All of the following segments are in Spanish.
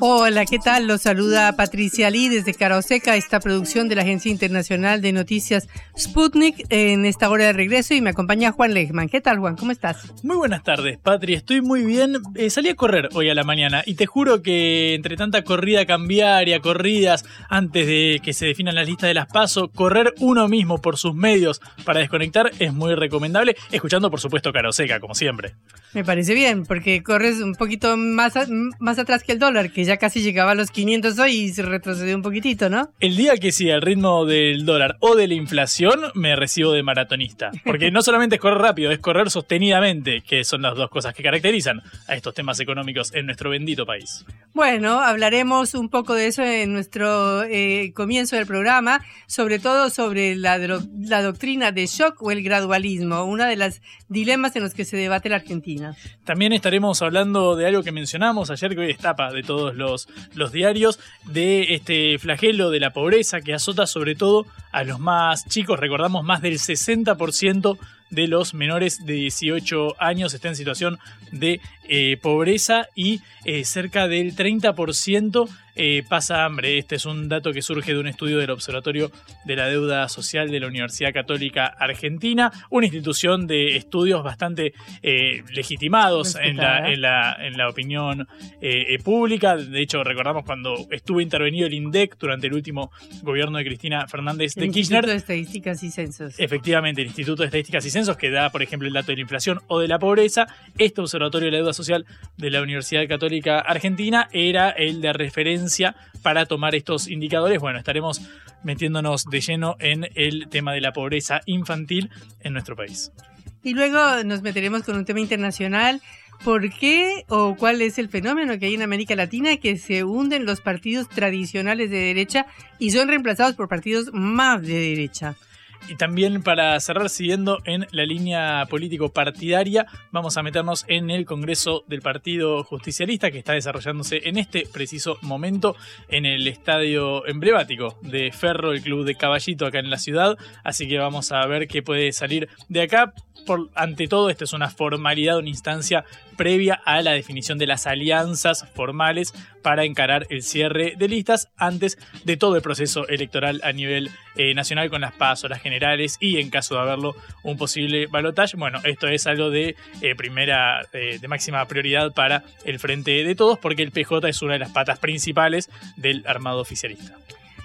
Hola, ¿qué tal? Los saluda Patricia Lee desde Caroseca, esta producción de la Agencia Internacional de Noticias Sputnik en esta hora de regreso y me acompaña Juan Lechman. ¿Qué tal, Juan? ¿Cómo estás? Muy buenas tardes, Patri. Estoy muy bien. Eh, salí a correr hoy a la mañana y te juro que entre tanta corrida cambiaria, corridas antes de que se definan las listas de las PASO, correr uno mismo por sus medios para desconectar es muy recomendable, escuchando por supuesto Caroseca, como siempre. Me parece bien, porque corres un poquito más, más atrás que el dólar, que ya casi llegaba a los 500 hoy y se retrocedió un poquitito, ¿no? El día que siga el ritmo del dólar o de la inflación, me recibo de maratonista. Porque no solamente es correr rápido, es correr sostenidamente, que son las dos cosas que caracterizan a estos temas económicos en nuestro bendito país. Bueno, hablaremos un poco de eso en nuestro eh, comienzo del programa, sobre todo sobre la, la doctrina de shock o el gradualismo, una de las dilemas en los que se debate la Argentina. También estaremos hablando de algo que mencionamos ayer, que hoy es tapa de todos los, los diarios, de este flagelo de la pobreza que azota sobre todo a los más chicos. Recordamos, más del 60% de los menores de 18 años está en situación de eh, pobreza y eh, cerca del 30% eh, pasa hambre. Este es un dato que surge de un estudio del Observatorio de la Deuda Social de la Universidad Católica Argentina, una institución de estudios bastante legitimados en la, en, la, en la, opinión pública. De hecho, recordamos cuando estuvo intervenido el INDEC durante el último gobierno de Cristina Fernández de el Kirchner. Instituto de Estadísticas y Censos. Efectivamente, el Instituto de Estadísticas y Censos, que da, por ejemplo, el dato de la inflación o de la pobreza. Este Observatorio de la Deuda Social de la Universidad Católica Argentina era el de referencia para tomar estos indicadores. Bueno, estaremos metiéndonos de lleno en el tema de la pobreza infantil en nuestro país. Y luego nos meteremos con un tema internacional. ¿Por qué o cuál es el fenómeno que hay en América Latina que se hunden los partidos tradicionales de derecha y son reemplazados por partidos más de derecha? Y también para cerrar, siguiendo en la línea político-partidaria, vamos a meternos en el Congreso del Partido Justicialista que está desarrollándose en este preciso momento en el estadio emblemático de Ferro, el club de Caballito acá en la ciudad. Así que vamos a ver qué puede salir de acá. Por, ante todo, esta es una formalidad, una instancia previa a la definición de las alianzas formales para encarar el cierre de listas antes de todo el proceso electoral a nivel eh, nacional con las pasos, las generales y en caso de haberlo un posible balotaje. Bueno, esto es algo de eh, primera, eh, de máxima prioridad para el frente de todos porque el PJ es una de las patas principales del armado oficialista.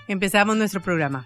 Empezamos nuestro programa.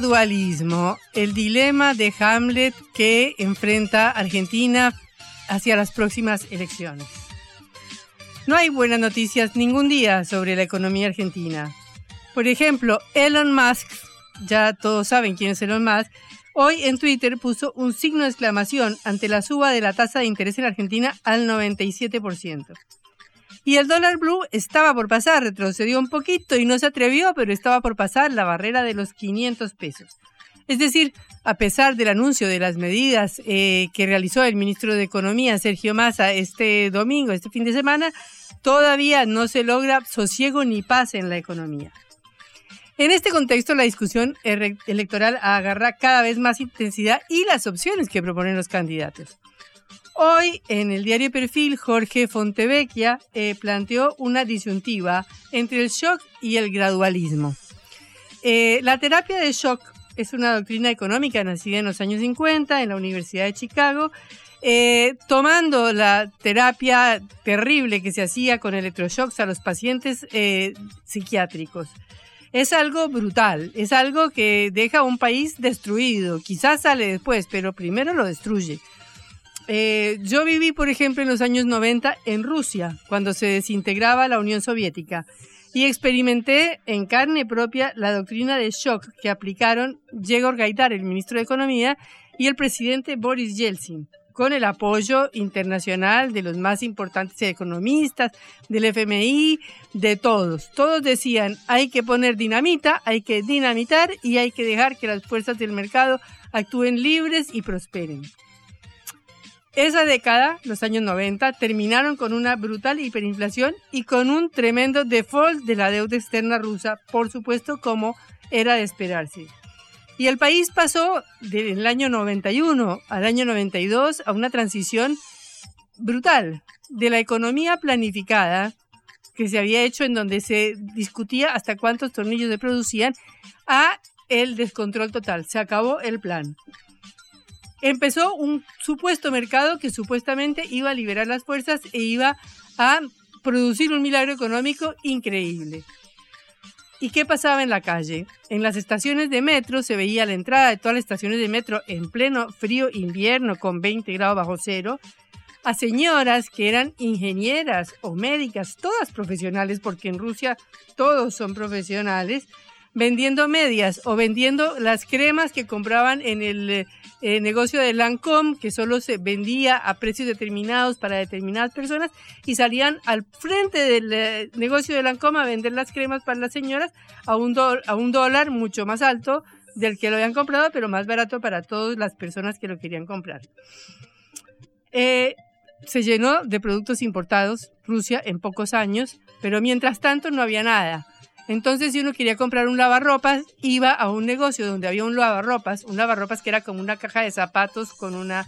o gradualismo, el dilema de Hamlet que enfrenta Argentina hacia las próximas elecciones. No hay buenas noticias ningún día sobre la economía argentina. Por ejemplo, Elon Musk, ya todos saben quién es Elon Musk, hoy en Twitter puso un signo de exclamación ante la suba de la tasa de interés en Argentina al 97%. Y el dólar blue estaba por pasar, retrocedió un poquito y no se atrevió, pero estaba por pasar la barrera de los 500 pesos. Es decir, a pesar del anuncio de las medidas eh, que realizó el ministro de Economía, Sergio Massa, este domingo, este fin de semana, todavía no se logra sosiego ni paz en la economía. En este contexto, la discusión electoral agarra cada vez más intensidad y las opciones que proponen los candidatos. Hoy, en el diario Perfil, Jorge Fontevecchia eh, planteó una disyuntiva entre el shock y el gradualismo. Eh, la terapia de shock es una doctrina económica nacida en los años 50 en la Universidad de Chicago, eh, tomando la terapia terrible que se hacía con electroshocks a los pacientes psiquiátricos. Es algo brutal, es algo que deja a un país destruido. Quizás sale después, pero primero lo destruye. Eh, yo viví, por ejemplo, en los años 90 en Rusia, cuando se desintegraba la Unión Soviética, y experimenté en carne propia la doctrina de shock que aplicaron Yegor Gaidar, el ministro de Economía, y el presidente Boris Yeltsin, con el apoyo internacional de los más importantes economistas, del FMI, de todos. Todos decían, hay que poner dinamita, hay que dinamitar y hay que dejar que las fuerzas del mercado actúen libres y prosperen. Esa década, los años 90, terminaron con una brutal hiperinflación y con un tremendo default de la deuda externa rusa, por supuesto, como era de esperarse. Y el país pasó del año 91 al año 92 a una transición brutal de la economía planificada que se había hecho en donde se discutía hasta cuántos tornillos se producían a el descontrol total. Se acabó el plan empezó un supuesto mercado que supuestamente iba a liberar las fuerzas e iba a producir un milagro económico increíble. ¿Y qué pasaba en la calle? En las estaciones de metro se veía la entrada de todas las estaciones de metro en pleno frío invierno con 20 grados bajo cero, a señoras que eran ingenieras o médicas, todas profesionales, porque en Rusia todos son profesionales, vendiendo medias o vendiendo las cremas que compraban en el eh, negocio de Lancome, que solo se vendía a precios determinados para determinadas personas, y salían al frente del eh, negocio de Lancome a vender las cremas para las señoras a un, a un dólar mucho más alto del que lo habían comprado, pero más barato para todas las personas que lo querían comprar. Eh, se llenó de productos importados Rusia en pocos años, pero mientras tanto no había nada. Entonces, si uno quería comprar un lavarropas, iba a un negocio donde había un lavarropas, un lavarropas que era como una caja de zapatos con, una,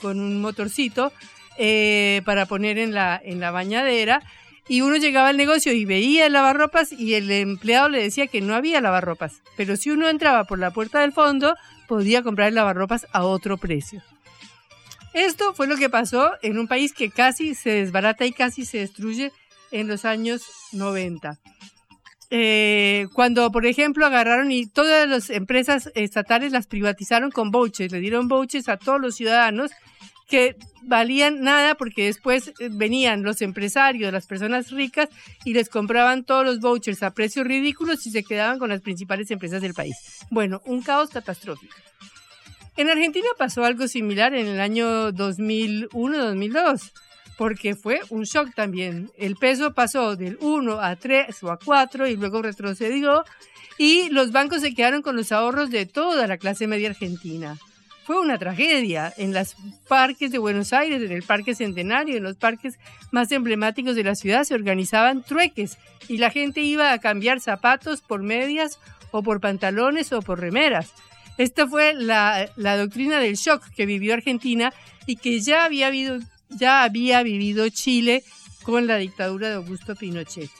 con un motorcito eh, para poner en la, en la bañadera. Y uno llegaba al negocio y veía el lavarropas y el empleado le decía que no había lavarropas. Pero si uno entraba por la puerta del fondo, podía comprar el lavarropas a otro precio. Esto fue lo que pasó en un país que casi se desbarata y casi se destruye en los años 90. Eh, cuando, por ejemplo, agarraron y todas las empresas estatales las privatizaron con vouchers, le dieron vouchers a todos los ciudadanos que valían nada porque después eh, venían los empresarios, las personas ricas y les compraban todos los vouchers a precios ridículos y se quedaban con las principales empresas del país. Bueno, un caos catastrófico. En Argentina pasó algo similar en el año 2001-2002 porque fue un shock también. El peso pasó del 1 a 3 o a 4 y luego retrocedió y los bancos se quedaron con los ahorros de toda la clase media argentina. Fue una tragedia. En los parques de Buenos Aires, en el Parque Centenario, en los parques más emblemáticos de la ciudad se organizaban trueques y la gente iba a cambiar zapatos por medias o por pantalones o por remeras. Esta fue la, la doctrina del shock que vivió Argentina y que ya había habido ya había vivido Chile con la dictadura de Augusto Pinochet.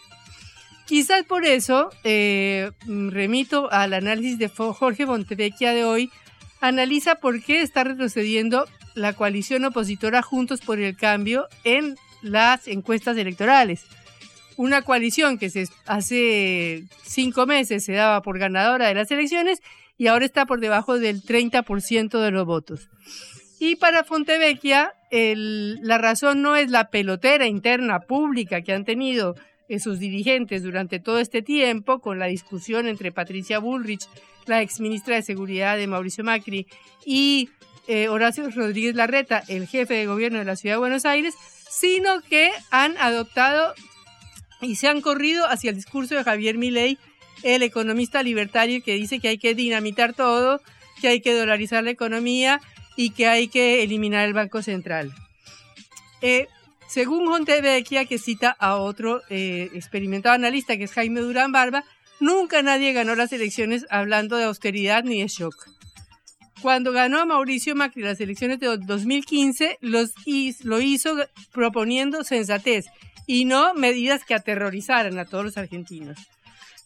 Quizás por eso eh, remito al análisis de Jorge Montevecchia de hoy, analiza por qué está retrocediendo la coalición opositora Juntos por el Cambio en las encuestas electorales. Una coalición que se, hace cinco meses se daba por ganadora de las elecciones y ahora está por debajo del 30% de los votos. Y para Fontevecchia, la razón no es la pelotera interna pública que han tenido eh, sus dirigentes durante todo este tiempo, con la discusión entre Patricia Bullrich, la exministra de Seguridad de Mauricio Macri, y eh, Horacio Rodríguez Larreta, el jefe de gobierno de la Ciudad de Buenos Aires, sino que han adoptado y se han corrido hacia el discurso de Javier Milei, el economista libertario que dice que hay que dinamitar todo, que hay que dolarizar la economía y que hay que eliminar el Banco Central. Eh, según Montevecchia, que cita a otro eh, experimentado analista que es Jaime Durán Barba, nunca nadie ganó las elecciones hablando de austeridad ni de shock. Cuando ganó Mauricio Macri las elecciones de 2015, los, lo hizo proponiendo sensatez y no medidas que aterrorizaran a todos los argentinos.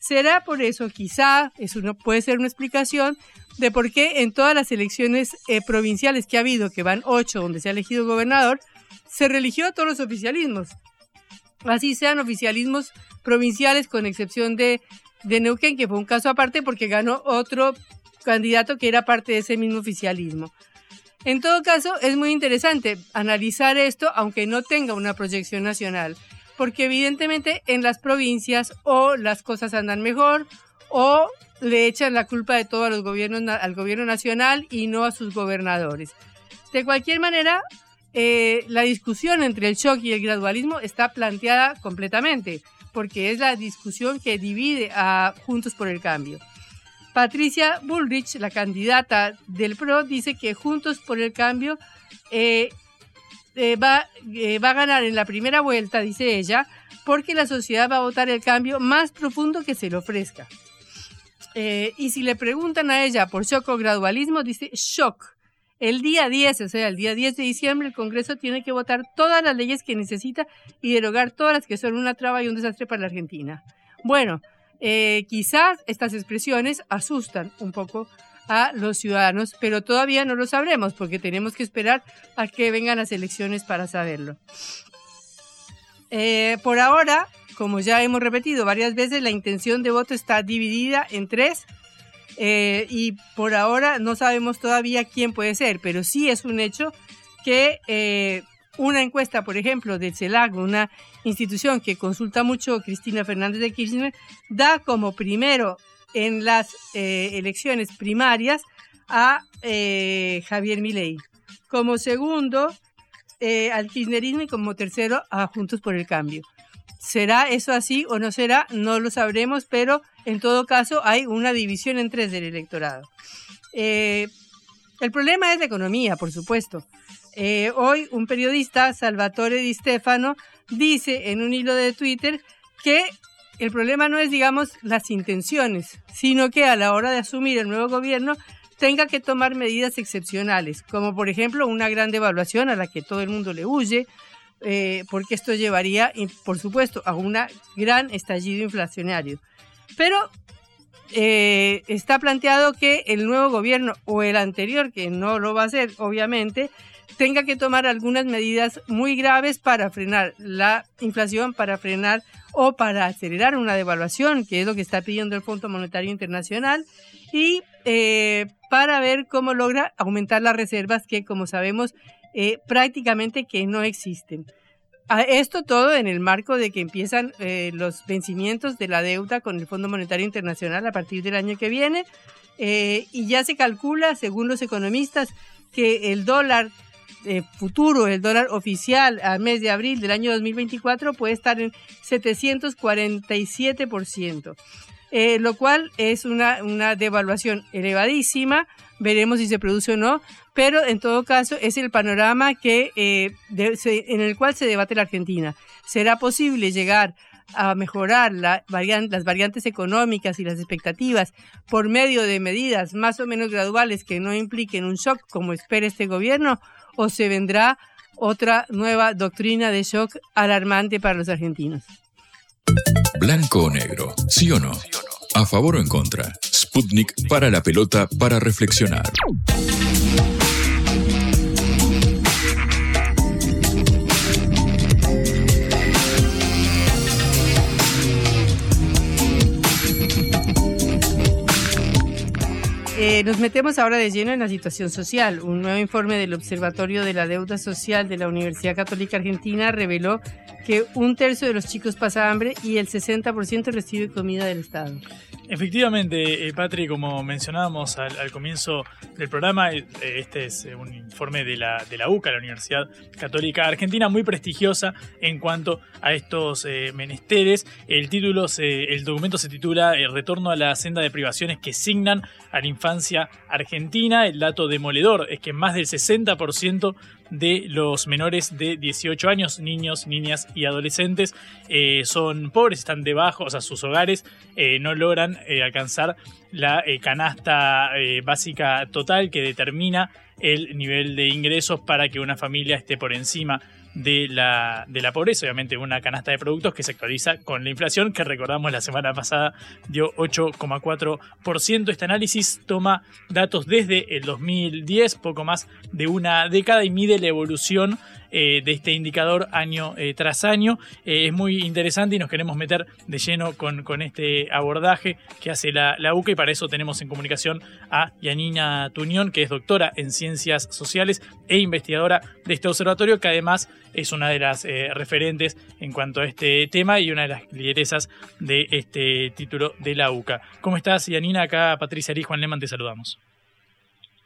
Será por eso, quizá, eso no puede ser una explicación de por qué en todas las elecciones eh, provinciales que ha habido, que van ocho, donde se ha elegido gobernador, se religió a todos los oficialismos. Así sean oficialismos provinciales, con excepción de, de Neuquén, que fue un caso aparte porque ganó otro candidato que era parte de ese mismo oficialismo. En todo caso, es muy interesante analizar esto, aunque no tenga una proyección nacional porque evidentemente en las provincias o las cosas andan mejor o le echan la culpa de todo los gobiernos, al gobierno nacional y no a sus gobernadores. De cualquier manera, eh, la discusión entre el shock y el gradualismo está planteada completamente, porque es la discusión que divide a Juntos por el Cambio. Patricia Bullrich, la candidata del PRO, dice que Juntos por el Cambio eh, eh, va, eh, va a ganar en la primera vuelta, dice ella, porque la sociedad va a votar el cambio más profundo que se le ofrezca. Eh, y si le preguntan a ella por shock o gradualismo, dice shock. El día 10, o sea, el día 10 de diciembre, el Congreso tiene que votar todas las leyes que necesita y derogar todas las que son una traba y un desastre para la Argentina. Bueno, quizás estas expresiones asustan un poco a los ciudadanos, pero todavía no lo sabremos porque tenemos que esperar a que vengan las elecciones para saberlo. Eh, por ahora, como ya hemos repetido varias veces, la intención de voto está dividida en tres eh, y por ahora no sabemos todavía quién puede ser, pero sí es un hecho que eh, una encuesta, por ejemplo, del CELAC, una institución que consulta mucho Cristina Fernández de Kirchner, da como primero en las eh, elecciones primarias a eh, Javier Milei. Como segundo, eh, al kirchnerismo y como tercero a Juntos por el Cambio. ¿Será eso así o no será? No lo sabremos, pero en todo caso hay una división en tres del electorado. el problema es la economía, por supuesto. hoy un periodista, Salvatore Di Stefano, dice en un hilo de Twitter que el problema no es, digamos, las intenciones, sino que a la hora de asumir el nuevo gobierno tenga que tomar medidas excepcionales, como por ejemplo una gran devaluación a la que todo el mundo le huye, eh, porque esto llevaría, por supuesto, a un gran estallido inflacionario. Pero eh, está planteado que el nuevo gobierno o el anterior, que no lo va a hacer, obviamente, tenga que tomar algunas medidas muy graves para frenar la inflación, para frenar o para acelerar una devaluación, que es lo que está pidiendo el Fondo Monetario Internacional, y eh, para ver cómo logra aumentar las reservas que, como sabemos, eh, prácticamente que no existen. esto todo en el marco de que empiezan eh, los vencimientos de la deuda con el Fondo Monetario Internacional a partir del año que viene, y ya se calcula, según los economistas, que el dólar eh, el dólar oficial al mes de abril del año 2024 puede estar en 747%, eh, lo cual es una, una devaluación elevadísima. Veremos si se produce o no, pero en todo caso es el panorama que, eh, en el cual se debate la Argentina. ¿Será posible llegar a mejorar la las variantes económicas y las expectativas por medio de medidas más o menos graduales que no impliquen un shock como espera este gobierno o se vendrá otra nueva doctrina de shock alarmante para los argentinos. Blanco o negro, sí o no. A favor o en contra. Sputnik para la pelota para reflexionar. Eh, nos metemos ahora de lleno en la situación social. Un nuevo informe del Observatorio de la Deuda Social de la Universidad Católica Argentina reveló que un tercio de los chicos pasa hambre y el 60% recibe comida del Estado. Efectivamente, eh, Patri, como mencionábamos al, comienzo del programa, eh, este es eh, un informe de la, de la UCA, la Universidad Católica Argentina, muy prestigiosa en cuanto a estos menesteres. El título, el documento se titula El retorno a la senda de privaciones que signan a la infancia argentina. El dato demoledor es que más del 60% de los menores de 18 años, niños, niñas y adolescentes, eh, son pobres, están debajo, o sea, sus hogares eh, no logran eh, alcanzar la canasta básica total que determina el nivel de ingresos para que una familia esté por encima de la, de la pobreza, obviamente una canasta de productos que se actualiza con la inflación, que recordamos la semana pasada dio 8,4%. Este análisis toma datos desde el 2010, poco más de una década, y mide la evolución eh, de este indicador año eh, tras año. Eh, es muy interesante y nos queremos meter de lleno con, con este abordaje que hace la, la, UCA y para eso tenemos en comunicación a Yanina Tuñón, que es doctora en ciencias sociales e investigadora de este observatorio, que además es una de las referentes en cuanto a este tema y una de las lideresas de este título de la UCA. ¿Cómo estás, Yanina? Acá Patricia y Juan Leman te saludamos.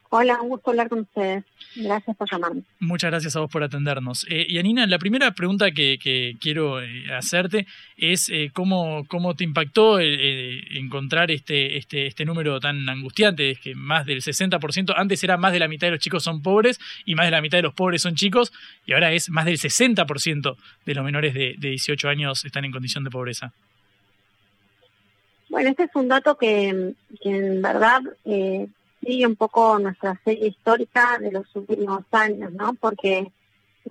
Hola, un gusto hablar con ustedes. Gracias por llamarme. Muchas gracias a vos por atendernos. Eh, y Anina, la primera pregunta que, quiero eh, hacerte es eh, cómo, cómo te impactó encontrar este, este, este número tan angustiante, es que más del 60%, antes era más de la mitad de los chicos son pobres y más de la mitad de los pobres son chicos, y ahora es más del 60% de los menores de, de 18 años están en condición de pobreza. Bueno, este es un dato que, que en verdad eh, sigue un poco nuestra serie histórica de los últimos años, ¿no? Porque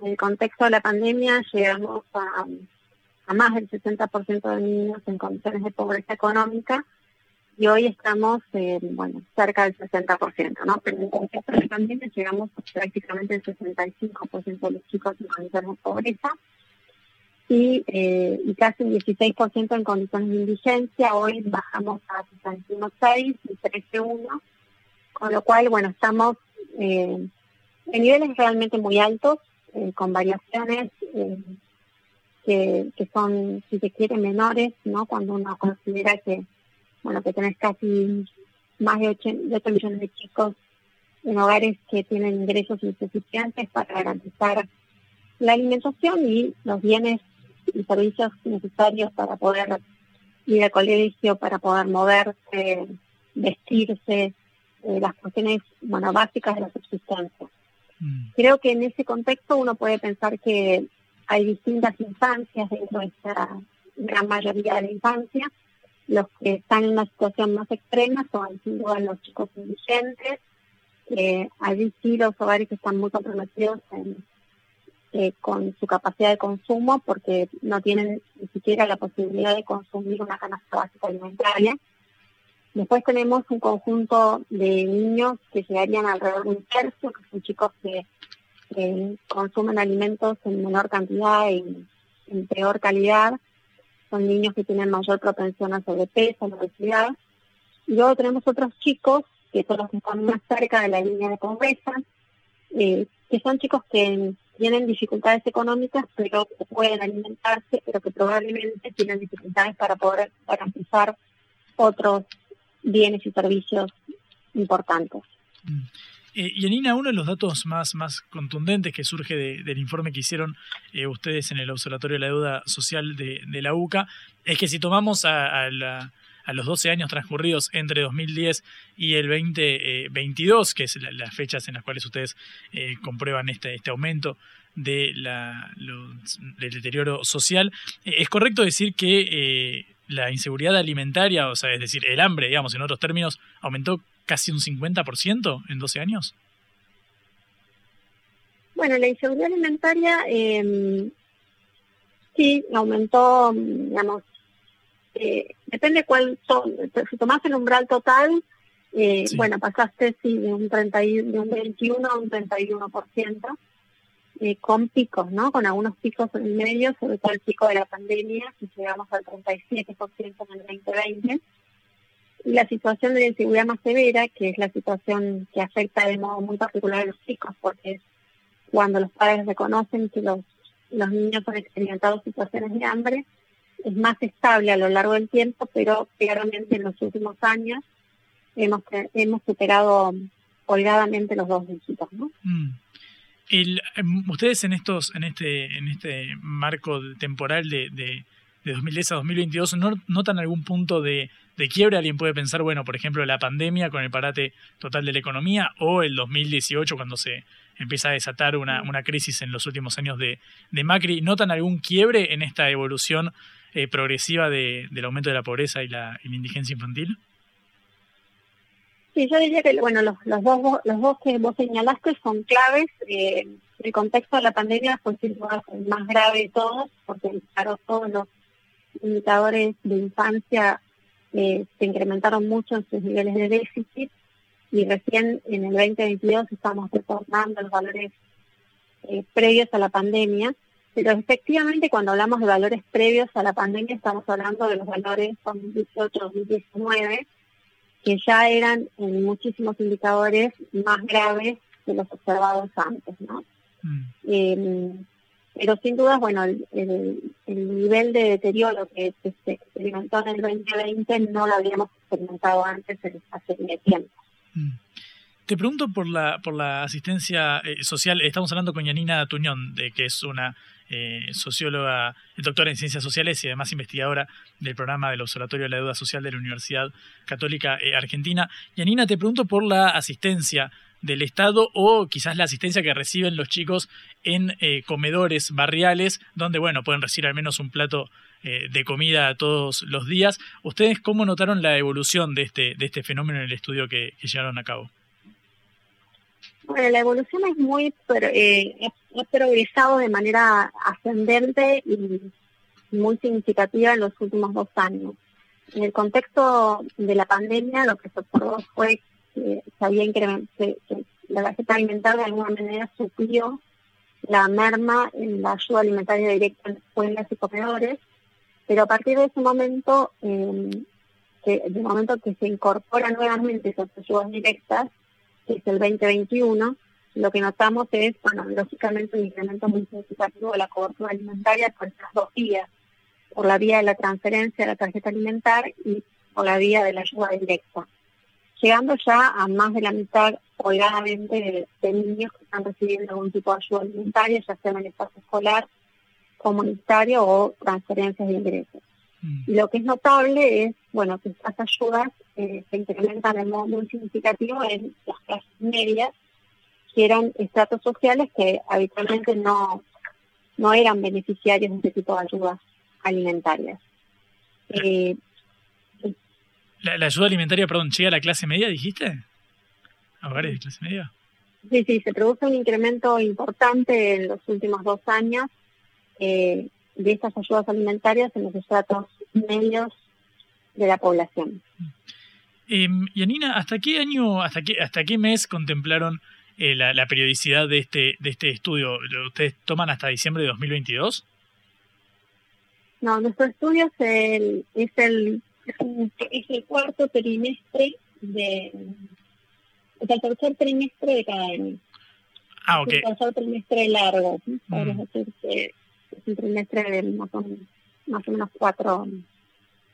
en el contexto de la pandemia llegamos a, más del 60% de niños en condiciones de pobreza económica y hoy estamos, bueno, cerca del 60%, ¿no? Pero en el contexto de la pandemia llegamos prácticamente al 65% de los chicos en condiciones de pobreza y, eh, casi un 16% en condiciones de indigencia. Hoy bajamos a 61,6 y 13,1 con lo cual, bueno, estamos eh, en niveles realmente muy altos, eh, con variaciones eh, que, son, si se quiere, menores, ¿no? Cuando uno considera que, bueno, que tenés casi más de 8, millones de chicos en hogares que tienen ingresos insuficientes para garantizar la alimentación y los bienes y servicios necesarios para poder ir al colegio, para poder moverse, vestirse, eh, las cuestiones bueno, básicas de la subsistencia. Mm. Creo que en ese contexto uno puede pensar que hay distintas instancias dentro de esta gran mayoría de la infancia. Los que están en una situación más extrema son sin duda los chicos indigentes. Eh, allí sí los hogares están muy comprometidos eh, con su capacidad de consumo porque no tienen ni siquiera la posibilidad de consumir una canasta básica alimentaria. Después tenemos un conjunto de niños que llegarían alrededor de un tercio, que son chicos que consumen alimentos en menor cantidad y en peor calidad. Son niños que tienen mayor propensión a sobrepeso, a obesidad. Y luego tenemos otros chicos, que son los que están más cerca de la línea de pobreza, eh, que son chicos que tienen dificultades económicas, pero que pueden alimentarse, pero que probablemente tienen dificultades para poder garantizar otros bienes y servicios importantes. Mm. Eh, y Anina, uno de los datos más, más contundentes que surge del informe que hicieron eh, ustedes en el Observatorio de la Deuda Social de, la UCA es que si tomamos a, los 12 años transcurridos entre 2010 y el 2022, que es las fechas en las cuales ustedes eh, comprueban este, este aumento de la, del deterioro social, ¿es correcto decir que la inseguridad alimentaria, o sea, es decir, el hambre, digamos, en otros términos, aumentó casi un 50% en 12 años? Bueno, la inseguridad alimentaria eh, sí aumentó, digamos, eh, depende cuál son, si tomas el umbral total, eh, bueno, pasaste sí de un, 30, de un 21 a un 31%. Eh, con picos, ¿no? Con algunos picos en medio, sobre todo el pico de la pandemia, que llegamos al 37% en el 2020. Y la situación de inseguridad más severa, que es la situación que afecta de modo muy particular a los chicos, porque cuando los padres reconocen que los, los niños han experimentado situaciones de hambre, es más estable a lo largo del tiempo, pero claramente en los últimos años hemos, hemos superado holgadamente los dos dígitos, ¿no? Mm. El, em, ustedes en estos, en este, en este marco temporal de, de, 2010 a 2022, ¿no, ¿notan algún punto de, de quiebra? Alguien puede pensar, bueno, por ejemplo, la pandemia con el parate total de la economía, o el 2018 cuando se empieza a desatar una, una crisis en los últimos años de, de Macri. ¿Notan algún quiebre en esta evolución eh, progresiva de, del aumento de la pobreza y la, y la indigencia infantil? Sí, yo diría que bueno, los, los, dos, los dos que vos señalaste son claves. Eh, el contexto de la pandemia fue sin duda el más grave de todos, porque claro, todos los indicadores de infancia eh, se incrementaron mucho en sus niveles de déficit y recién en el 2022 estamos retornando los valores eh, previos a la pandemia. Pero efectivamente cuando hablamos de valores previos a la pandemia estamos hablando de los valores 2018-2019 que ya eran en muchísimos indicadores más graves que los observados antes, ¿no? Mm. Eh, pero sin duda, bueno, el, nivel de deterioro que, se experimentó en el 2020 no lo habíamos experimentado antes en hace tiempo. Mm. Te pregunto por la, por la asistencia eh, social. Estamos hablando con Yanina Tuñón, de, que es una eh, socióloga, doctora en ciencias sociales y además investigadora del programa del Observatorio de la Deuda Social de la Universidad Católica eh, Argentina. Yanina, te pregunto por la asistencia del Estado o quizás la asistencia que reciben los chicos en comedores barriales, donde, bueno, pueden recibir al menos un plato de comida todos los días. ¿Ustedes cómo notaron la evolución de este, de este fenómeno en el estudio que llevaron a cabo? Bueno, la evolución es muy eh, progresado de manera ascendente y muy significativa en los últimos dos años. En el contexto de la pandemia, lo que se observó fue que se había incrementado, la tarjeta alimentaria de alguna manera suplió la merma en la ayuda alimentaria directa en escuelas y comedores, pero a partir de ese momento, eh, que, del momento que se incorporan nuevamente esas ayudas directas, que es el 2021, lo que notamos es, bueno, lógicamente un incremento muy significativo de la cobertura alimentaria por estas dos vías, por la vía de la transferencia de la tarjeta alimentar y por la vía de la ayuda directa, llegando ya a más de la mitad, holgadamente, de, niños que están recibiendo algún tipo de ayuda alimentaria, ya sea en el espacio escolar, comunitario o transferencias de ingresos. Mm. Y lo que es notable es, bueno, que estas ayudas eh, se incrementan de modo muy significativo en las clases medias, que eran estratos sociales que habitualmente no, no eran beneficiarios de este tipo de ayudas alimentarias. Eh, la, ayuda alimentaria, perdón, llega a la clase media, dijiste? ¿A hogares de clase media? Sí, sí, se produce un incremento importante en los últimos dos años eh, de estas ayudas alimentarias en los estratos medios de la población. Eh, Yanina, ¿hasta qué año, hasta qué, hasta qué mes contemplaron eh, la, periodicidad de este, de este estudio? ¿Ustedes toman hasta diciembre de 2022? No, nuestro estudio es el, es el, es, el cuarto trimestre de, es el tercer trimestre de cada año. Ah, ok. Es el tercer trimestre largo, mm. decir que es un trimestre de más o, más o menos cuatro,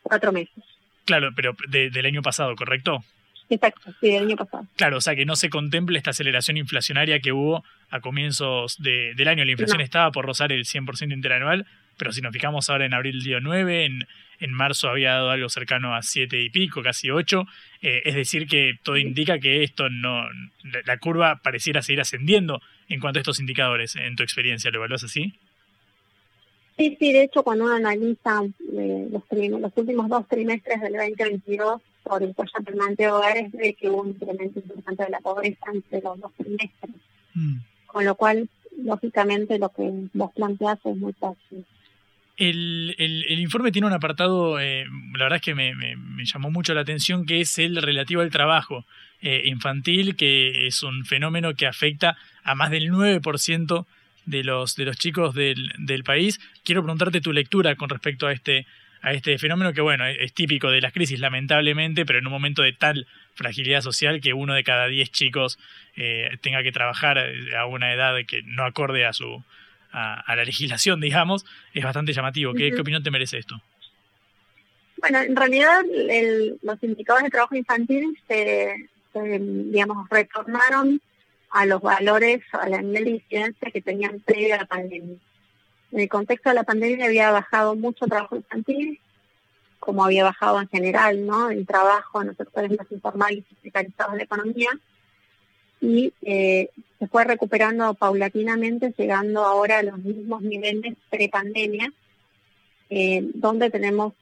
cuatro meses. Claro, pero del año pasado, ¿correcto? Exacto, sí, del año pasado. Claro, o sea que no se contempla esta aceleración inflacionaria que hubo a comienzos del año. La inflación estaba por rozar el 100% interanual, pero si nos fijamos ahora en abril dio 9, en, en marzo había dado algo cercano a 7 y pico, casi 8. Eh, es decir, que todo indica que esto no. La, curva pareciera seguir ascendiendo en cuanto a estos indicadores. En tu experiencia, ¿lo evaluas así? Sí, sí, de hecho cuando uno analiza eh, los, los últimos dos trimestres del 2022 por el permanente de hogares, ve que hubo un incremento importante de la pobreza entre los dos trimestres. Mm. Con lo cual, lógicamente, lo que vos planteás es muy fácil. El, el, informe tiene un apartado, eh, la verdad es que me, me, llamó mucho la atención, que es el relativo al trabajo eh, infantil, que es un fenómeno que afecta a más del 9% de los, de los chicos del, del país. Quiero preguntarte tu lectura con respecto a este, a este fenómeno que, bueno, es típico de las crisis, lamentablemente, pero en un momento de tal fragilidad social que uno de cada diez chicos eh, tenga que trabajar a una edad que no acorde a su a, la legislación, digamos, es bastante llamativo. ¿Qué, ¿Qué, opinión te merece esto? Bueno, en realidad los indicadores de trabajo infantil se, se, digamos, retornaron a los valores, a la nivel de incidencia que tenían previo a la pandemia. En el contexto de la pandemia había bajado mucho trabajo infantil, como había bajado en general, ¿no? El trabajo en los sectores más informales y precarizados de la economía. y eh, se fue recuperando paulatinamente, llegando ahora a los mismos niveles pre-pandemia, eh, donde tenemos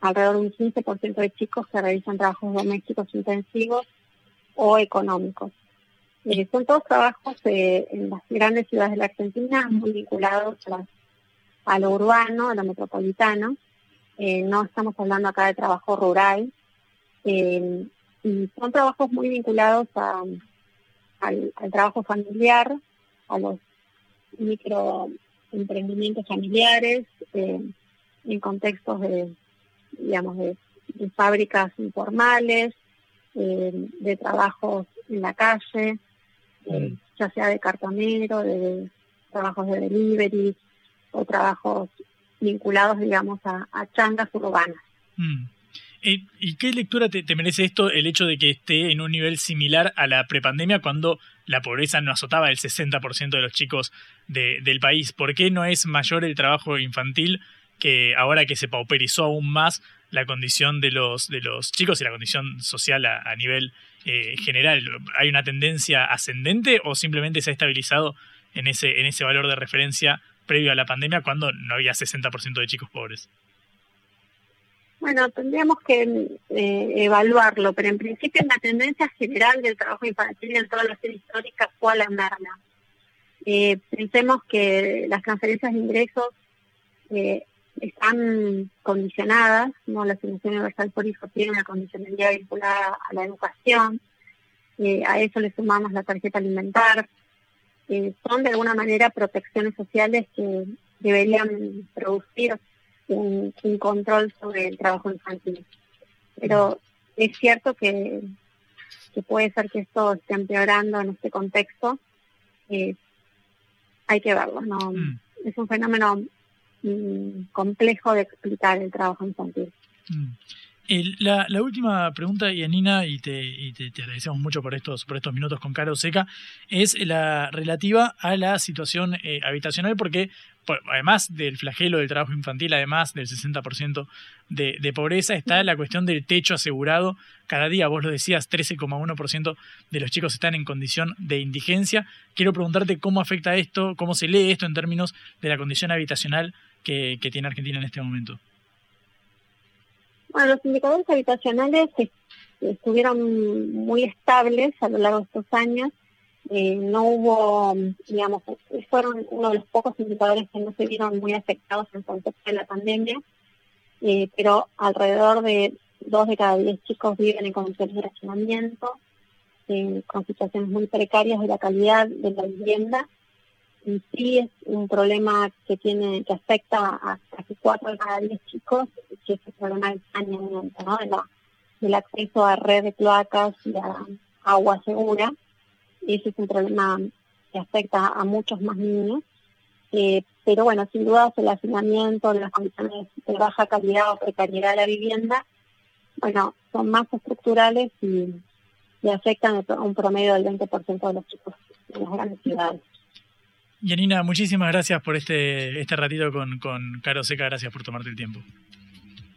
alrededor de un 15% de chicos que realizan trabajos domésticos intensivos o económicos. Eh, son todos trabajos en las grandes ciudades de la Argentina muy vinculados a, lo urbano, a lo metropolitano. no estamos hablando acá de trabajo rural. y son trabajos muy vinculados al, trabajo familiar, a los microemprendimientos familiares, eh, en contextos de, digamos, de, fábricas informales, eh, de trabajos en la calle, eh, ya sea de cartonero, de trabajos de delivery o trabajos vinculados, digamos, a, changas urbanas. Mm. ¿Y qué lectura te, merece esto el hecho de que esté en un nivel similar a la prepandemia cuando la pobreza no azotaba el 60% de los chicos del país? ¿Por qué no es mayor el trabajo infantil que ahora que se pauperizó aún más la condición de los, de los chicos y la condición social a, nivel eh, general? ¿Hay una tendencia ascendente o simplemente se ha estabilizado en ese, en ese valor de referencia previo a la pandemia cuando no había 60% de chicos pobres? Bueno, tendríamos que eh, evaluarlo, pero en principio en la tendencia general del trabajo infantil en toda la serie histórica fue a la merma. Eh, pensemos que las transferencias de ingresos eh, están condicionadas, ¿no? la asignación universal por hijo tiene una condicionalidad vinculada a la educación, a eso le sumamos la tarjeta alimentar, son de alguna manera protecciones sociales que deberían producir un, control sobre el trabajo infantil. Pero es cierto que, puede ser que esto esté empeorando en este contexto. Eh, hay que verlo, ¿no? Mm. Es un fenómeno complejo de explicar el trabajo infantil. Mm la, última pregunta, Yanina, y, te, y te, agradecemos mucho por estos, por estos minutos con Caro Seca, es la relativa a la situación eh, habitacional, porque además del flagelo del trabajo infantil, además del 60% de, de pobreza, está la cuestión del techo asegurado. Cada día, vos lo decías, 13,1% de los chicos están en condición de indigencia. Quiero preguntarte cómo afecta esto, cómo se lee esto en términos de la condición habitacional que tiene Argentina en este momento. Bueno, los indicadores habitacionales estuvieron muy estables a lo largo de estos años. Eh, no hubo, digamos, fueron uno de los pocos indicadores que no se vieron muy afectados en el contexto de la pandemia, eh, pero alrededor de dos de cada diez chicos viven en condiciones de racionamiento, eh, con situaciones muy precarias de la calidad de la vivienda sí es un problema que tiene que afecta a casi cuatro de cada diez chicos, que es el problema del saneamiento, ¿no? del acceso a red de cloacas y a agua segura. Ese es un problema que afecta a muchos más niños. Eh, pero bueno, sin duda el hacinamiento, las condiciones de baja calidad o precariedad de la vivienda, bueno, son más estructurales y, y afectan a un promedio del 20% de los chicos en las grandes ciudades. Yanina, muchísimas gracias por este, este ratito con, con Caro Seca, gracias por tomarte el tiempo.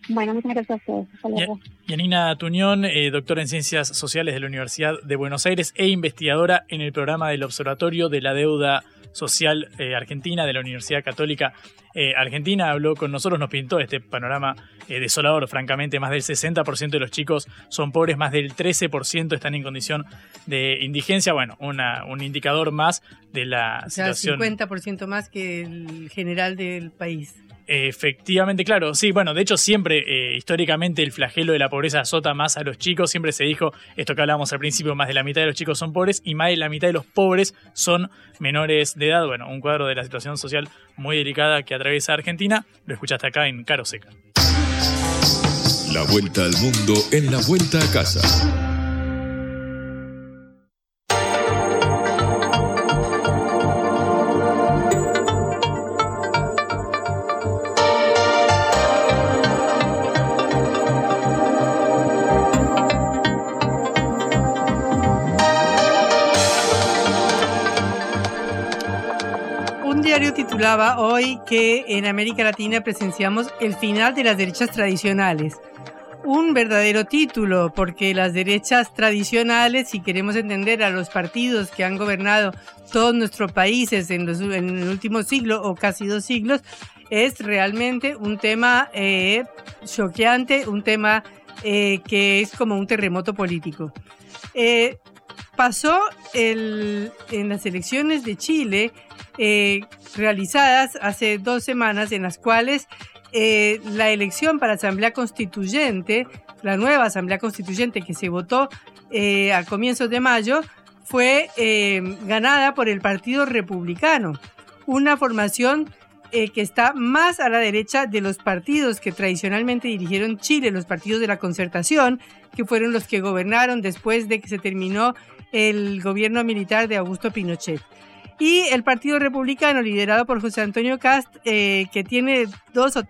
Bueno, muchas gracias a ustedes. Yanina Tuñón, eh, doctora en Ciencias Sociales de la Universidad de Buenos Aires e investigadora en el programa del Observatorio de la Deuda Social eh, Argentina de la Universidad Católica eh, Argentina. Habló con nosotros, nos pintó este panorama desolador, francamente. Más del 60% de los chicos son pobres, más del 13% están en condición de indigencia. Bueno, una, un indicador más de la o sea, situación. 50% más que el general del país. Efectivamente, claro, sí, bueno, de hecho siempre, eh, históricamente, el flagelo de la pobreza azota más a los chicos, siempre se dijo, esto que hablábamos al principio, más de la mitad de los chicos son pobres y más de la mitad de los pobres son menores de edad, bueno, un cuadro de la situación social muy delicada que atraviesa Argentina, lo escuchaste acá en Caro Seca. La vuelta al mundo en la vuelta a casa. Hoy que en América Latina presenciamos el final de las derechas tradicionales. un verdadero título, porque las derechas tradicionales, si queremos entender a los partidos que han gobernado todos nuestros países en, los, en el último siglo o casi dos siglos, es realmente un tema eh, choqueante, un tema eh, que es como un terremoto político. Eh, pasó en las elecciones de Chile eh, realizadas hace dos semanas en las cuales eh, la elección para Asamblea Constituyente, la nueva Asamblea Constituyente que se votó eh, a comienzos de mayo, fue ganada por el Partido Republicano, una formación que está más a la derecha de los partidos que tradicionalmente dirigieron Chile, los partidos de la concertación, que fueron los que gobernaron después de que se terminó el gobierno militar de Augusto Pinochet. Y el Partido Republicano, liderado por José Antonio Cast, eh, que tiene dos o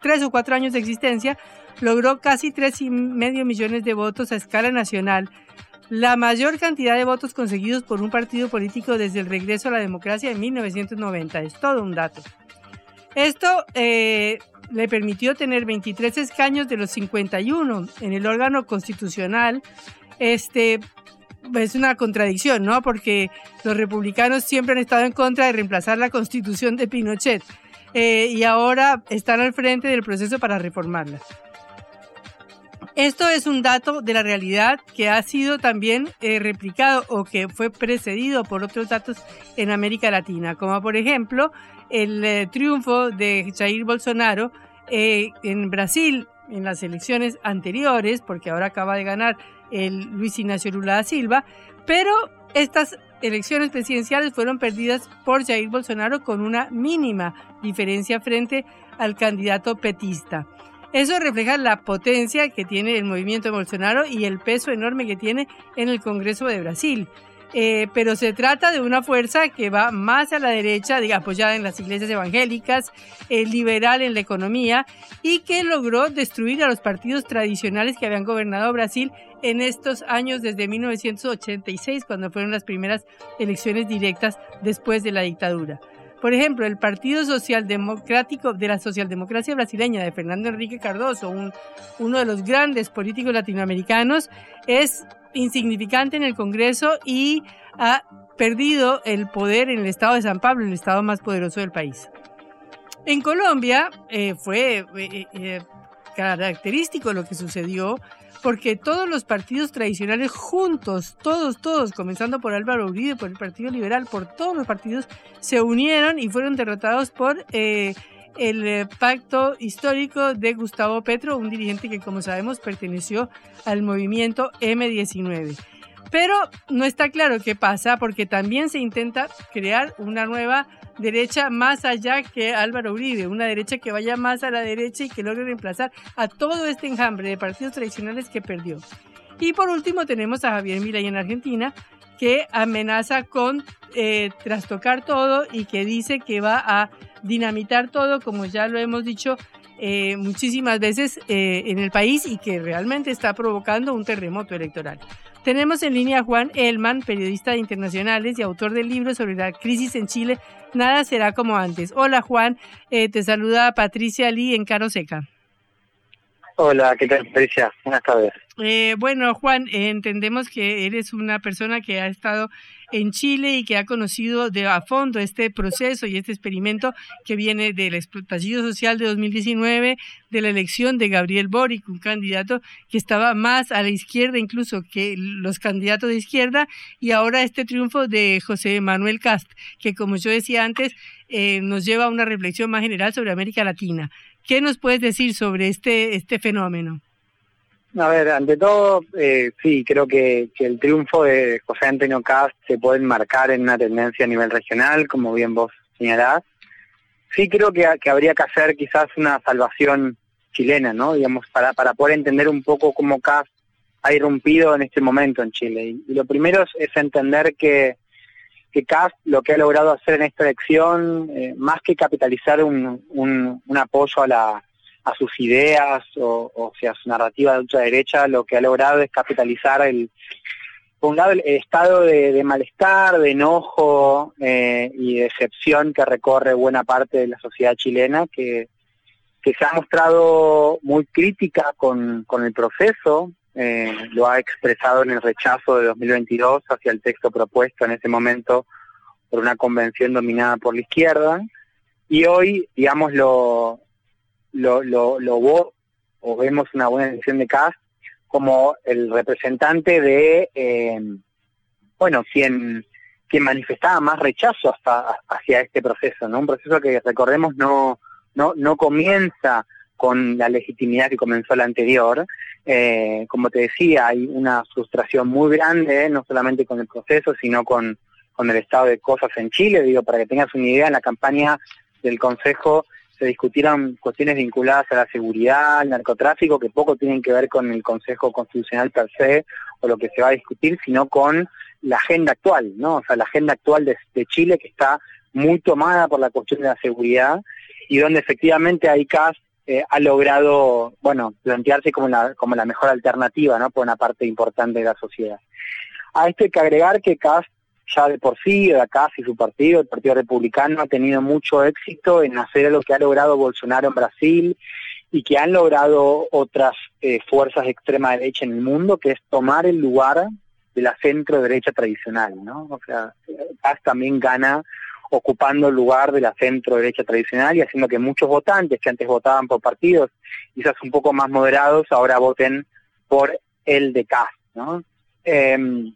tres o cuatro años de existencia, logró casi tres y medio millones de votos a escala nacional, la mayor cantidad de votos conseguidos por un partido político desde el regreso a la democracia en 1990. Es todo un dato. Esto eh, le permitió tener 23 escaños de los 51 en el órgano constitucional, este, es una contradicción, ¿no? Porque los republicanos siempre han estado en contra de reemplazar la constitución de Pinochet eh, y ahora están al frente del proceso para reformarla. Esto es un dato de la realidad que ha sido también eh, replicado o que fue precedido por otros datos en América Latina, como por ejemplo el eh, triunfo de Jair Bolsonaro en Brasil en las elecciones anteriores, porque ahora acaba de ganar el Luis Ignacio Lula da Silva, pero estas elecciones presidenciales fueron perdidas por Jair Bolsonaro con una mínima diferencia frente al candidato petista. Eso refleja la potencia que tiene el movimiento de Bolsonaro y el peso enorme que tiene en el Congreso de Brasil. Eh, pero se trata de una fuerza que va más a la derecha, apoyada en las iglesias evangélicas, eh, liberal en la economía y que logró destruir a los partidos tradicionales que habían gobernado Brasil en estos años desde 1986, cuando fueron las primeras elecciones directas después de la dictadura. Por ejemplo, el Partido Socialdemocrático de la Socialdemocracia Brasileña de Fernando Enrique Cardoso, uno de los grandes políticos latinoamericanos, es insignificante en el Congreso y ha perdido el poder en el estado de San Pablo, el estado más poderoso del país. En Colombia eh, fue eh, eh, característico lo que sucedió porque todos los partidos tradicionales juntos, todos, todos, comenzando por Álvaro Uribe, por el Partido Liberal, por todos los partidos, se unieron y fueron derrotados por el eh, pacto histórico de Gustavo Petro, un dirigente que como sabemos perteneció al movimiento M19. Pero no está claro qué pasa porque también se intenta crear una nueva derecha más allá que Álvaro Uribe, una derecha que vaya más a la derecha y que logre reemplazar a todo este enjambre de partidos tradicionales que perdió. Y por último tenemos a Javier Milei en Argentina, que amenaza con eh, trastocar todo y que dice que va a dinamitar todo, como ya lo hemos dicho eh, muchísimas veces eh, en el país y que realmente está provocando un terremoto electoral. Tenemos en línea a Juan Elman, periodista de internacionales y autor del libro sobre la crisis en Chile, Nada será como antes. Hola Juan, te saluda Patricia Lee en Caro Seca. Hola, ¿qué tal, Patricia? Buenas tardes. Eh, bueno, Juan, entendemos que eres una persona que ha estado en Chile y que ha conocido de a fondo este proceso y este experimento que viene del estallido social de 2019, de la elección de Gabriel Boric, un candidato que estaba más a la izquierda incluso que los candidatos de izquierda, y ahora este triunfo de José Manuel Cast, que como yo decía antes, eh, nos lleva a una reflexión más general sobre América Latina. ¿Qué nos puedes decir sobre este, este fenómeno? A ver, ante todo, eh, sí, creo que, el triunfo de José Antonio Cast se puede enmarcar en una tendencia a nivel regional, como bien vos señalás. Sí creo que, habría que hacer quizás una salvación chilena, ¿no? Digamos, para, para poder entender un poco cómo Cast ha irrumpido en este momento en Chile. Y, lo primero es entender que que Cast lo que ha logrado hacer en esta elección, eh, más que capitalizar un, un, apoyo a, la, a sus ideas o, sea, su narrativa de ultraderecha, lo que ha logrado es capitalizar el, por un lado el, estado de, malestar, de enojo eh, y de decepción que recorre buena parte de la sociedad chilena, que, que se ha mostrado muy crítica con, con el proceso, eh, lo ha expresado en el rechazo de 2022 hacia el texto propuesto en ese momento por una convención dominada por la izquierda, y hoy, digamos, lo, lo, lo, lo o vemos una buena elección de Cast como el representante de, eh, bueno, quien, quien manifestaba más rechazo hasta, hacia este proceso, ¿no? Un proceso que, recordemos, no, no, no comienza con la legitimidad que comenzó la anterior. Eh, como te decía, hay una frustración muy grande, no solamente con el proceso, sino con, con el estado de cosas en Chile. Digo, para que tengas una idea, en la campaña del Consejo se discutieron cuestiones vinculadas a la seguridad, al narcotráfico, que poco tienen que ver con el Consejo Constitucional per se o lo que se va a discutir, sino con la agenda actual, ¿no? O sea, la agenda actual de, Chile que está muy tomada por la cuestión de la seguridad y donde efectivamente ICAS eh, ha logrado, bueno, plantearse como la, la mejor alternativa, ¿no? Por una parte importante de la sociedad. A esto hay que agregar que CAS ya de por sí, de acá y su partido, el Partido Republicano, ha tenido mucho éxito en hacer lo que ha logrado Bolsonaro en Brasil y que han logrado otras eh, fuerzas de extrema derecha en el mundo, que es tomar el lugar de la centro derecha tradicional, ¿no? O sea, Cas también gana ocupando el lugar de la centro derecha tradicional y haciendo que muchos votantes que antes votaban por partidos quizás un poco más moderados ahora voten por el de Cas, ¿no? Em,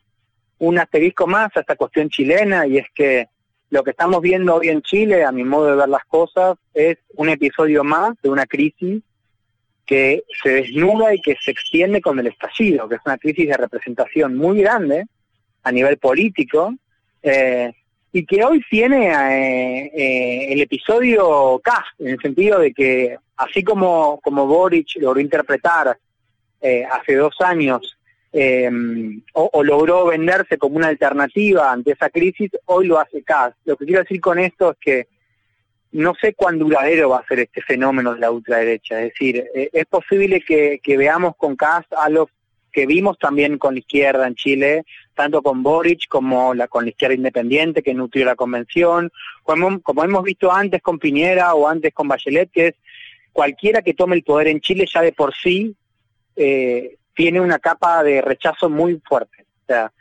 un asterisco más a esta cuestión chilena y es que lo que estamos viendo hoy en Chile, a mi modo de ver las cosas, es un episodio más de una crisis que se desnuda y que se extiende con el estallido, que es una crisis de representación muy grande a nivel político, eh, y que hoy tiene eh, eh, el episodio CAS, en el sentido de que así como, como Boric logró interpretar hace dos años eh, o, logró venderse como una alternativa ante esa crisis, hoy lo hace CAS. Lo que quiero decir con esto es que no sé cuán duradero va a ser este fenómeno de la ultraderecha. Es decir, eh, es posible que, veamos con CAS a lo que vimos también con la izquierda en Chile, tanto con Boric como la, con la izquierda independiente que nutrió la convención, como, como hemos visto antes con Piñera o antes con Bachelet, que es cualquiera que tome el poder en Chile ya de por sí eh, tiene una capa de rechazo muy fuerte. O sea,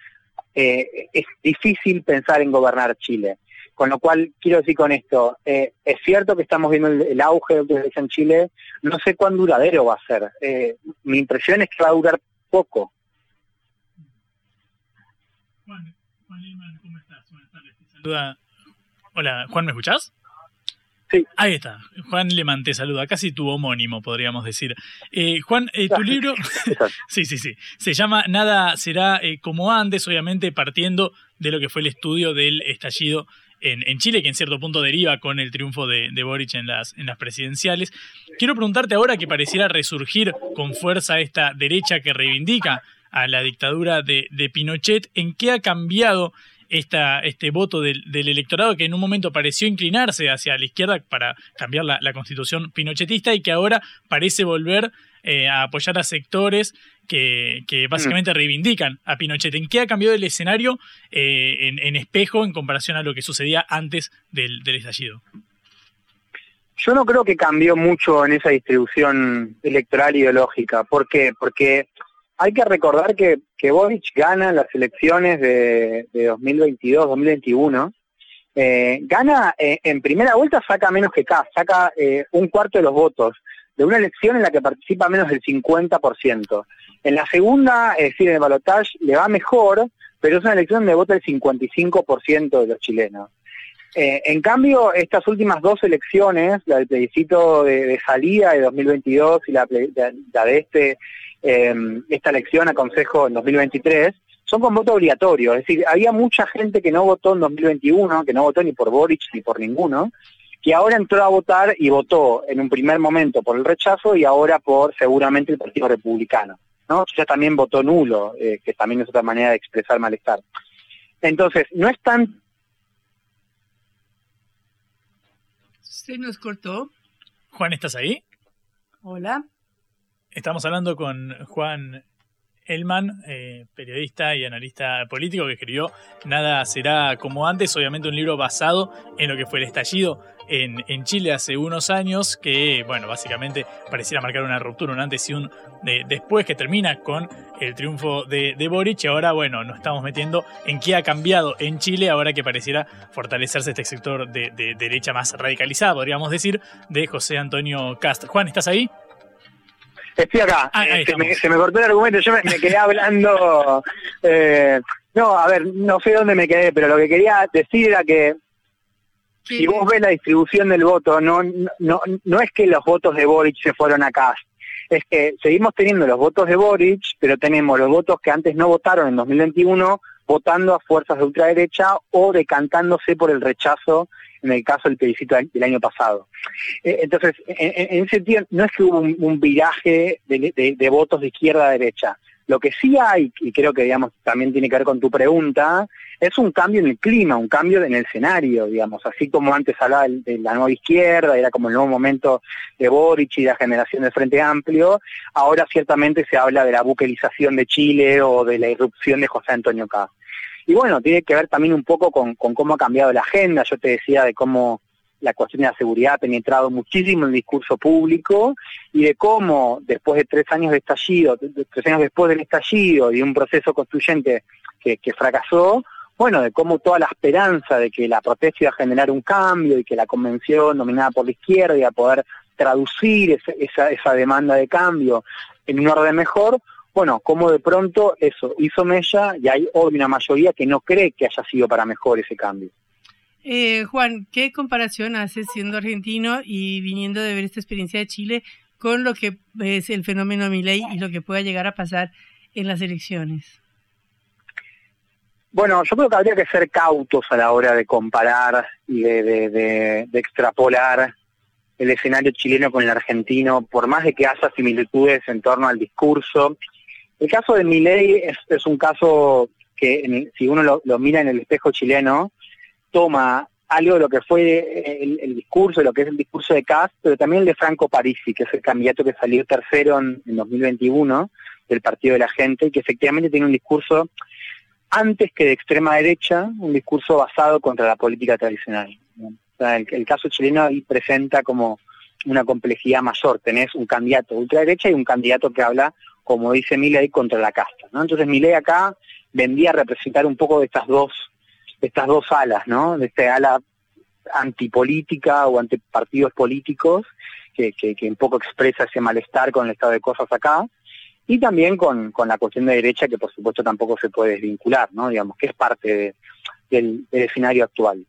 eh, es difícil pensar en gobernar Chile. Con lo cual, quiero decir con esto, eh, es cierto que estamos viendo el, auge de la en Chile, no sé cuán duradero va a ser. Mi impresión es que va a durar poco. Juan, Juan ¿cómo estás? Buenas tardes. Hola, Juan, ¿me escuchás? Ahí está. Juan Lemán te saluda, casi tu homónimo, podríamos decir. Eh, Juan, eh, tu libro. sí, sí, sí. Se llama Nada será eh, como antes, obviamente partiendo de lo que fue el estudio del estallido en, Chile, que en cierto punto deriva con el triunfo de, Boric en las, en las presidenciales. Quiero preguntarte ahora que pareciera resurgir con fuerza esta derecha que reivindica a la dictadura de, de Pinochet, ¿en qué ha cambiado esta, este voto del, electorado que en un momento pareció inclinarse hacia la izquierda para cambiar la, constitución pinochetista y que ahora parece volver eh, a apoyar a sectores que, básicamente mm. reivindican a Pinochet. ¿En qué ha cambiado el escenario eh, en, espejo en comparación a lo que sucedía antes del, del estallido? Yo no creo que cambió mucho en esa distribución electoral ideológica. ¿Por qué? Porque hay que recordar que, que Boric gana las elecciones de, 2022-2021. Eh, gana eh, en primera vuelta, saca menos que K, saca eh, un cuarto de los votos de una elección en la que participa menos del 50%. En la segunda, es decir, en el balotaje, le va mejor, pero es una elección donde vota el 55% de los chilenos. En cambio, estas últimas dos elecciones, la del plebiscito de, salida de 2022 y la de este eh, esta elección a Consejo en 2023, son con voto obligatorio. Es decir, había mucha gente que no votó en 2021, que no votó ni por Boric ni por ninguno, que ahora entró a votar y votó en un primer momento por el rechazo y ahora por seguramente el Partido Republicano. ¿no? Ya también votó nulo, eh, que también es otra manera de expresar malestar. Entonces, no es tan... Se nos cortó. Juan, ¿estás ahí? Hola. Estamos hablando con Juan Elman, eh, periodista y analista político que escribió Nada será como antes, obviamente un libro basado en lo que fue el estallido en, Chile hace unos años, que, bueno, básicamente pareciera marcar una ruptura, un antes y un después, que termina con el triunfo de, de, Boric. Y ahora, bueno, nos estamos metiendo en qué ha cambiado en Chile, ahora que pareciera fortalecerse este sector de, de derecha más radicalizada, podríamos decir, de José Antonio Castro. Juan, ¿estás ahí? Estoy acá. Ah, eh, se, me, se, me, cortó el argumento, yo me, quedé hablando. Eh, no, a ver, no sé dónde me quedé, pero lo que quería decir era que si vos ves la distribución del voto, no, no, no es que los votos de Boric se fueron a Cast, es que seguimos teniendo los votos de Boric, pero tenemos los votos que antes no votaron en 2021 votando a fuerzas de ultraderecha o decantándose por el rechazo en el caso del plebiscito del año pasado. Eh, entonces, en, ese sentido, no es que hubo un, viraje de, votos de izquierda a derecha, lo que sí hay, y creo que digamos también tiene que ver con tu pregunta, es un cambio en el clima, un cambio en el escenario, digamos, así como antes hablaba de la nueva izquierda, era como el nuevo momento de Boric y la generación del Frente Amplio, ahora ciertamente se habla de la buquerización de Chile o de la irrupción de José Antonio Caz. Y bueno, tiene que ver también un poco con, con cómo ha cambiado la agenda, yo te decía de cómo la cuestión de la seguridad ha penetrado muchísimo en el discurso público y de cómo después de tres años de estallido, tres años después del estallido y un proceso constituyente que, fracasó, bueno, de cómo toda la esperanza de que la protesta iba a generar un cambio y que la convención dominada por la izquierda iba a poder traducir esa, esa demanda de cambio en un orden mejor, bueno, como de pronto eso hizo mella y hay hoy una mayoría que no cree que haya sido para mejor ese cambio. Eh, Juan, ¿qué comparación haces siendo argentino y viniendo de ver esta experiencia de Chile con lo que es el fenómeno Milei y lo que pueda llegar a pasar en las elecciones? Bueno, yo creo que habría que ser cautos a la hora de comparar y de, extrapolar el escenario chileno con el argentino, por más de que haya similitudes en torno al discurso. El caso de Milei es, un caso que, si uno lo, lo, mira en el espejo chileno, toma algo de lo que fue el, discurso, lo que es el discurso de Cast, pero también el de Franco Parisi, que es el candidato que salió tercero en, 2021 del Partido de la Gente, y que efectivamente tiene un discurso antes que de extrema derecha, un discurso basado contra la política tradicional. el, caso chileno ahí presenta como una complejidad mayor. Tenés un candidato ultraderecha y un candidato que habla, como dice Milei, contra la casta. ¿no? Entonces Milei acá vendía a representar un poco de estas dos estas dos alas, ¿no? De esta ala antipolítica o ante partidos políticos, que, que, un poco expresa ese malestar con el estado de cosas acá, y también con, con la cuestión de derecha, que por supuesto tampoco se puede desvincular, ¿no? Digamos, que es parte del, escenario actual.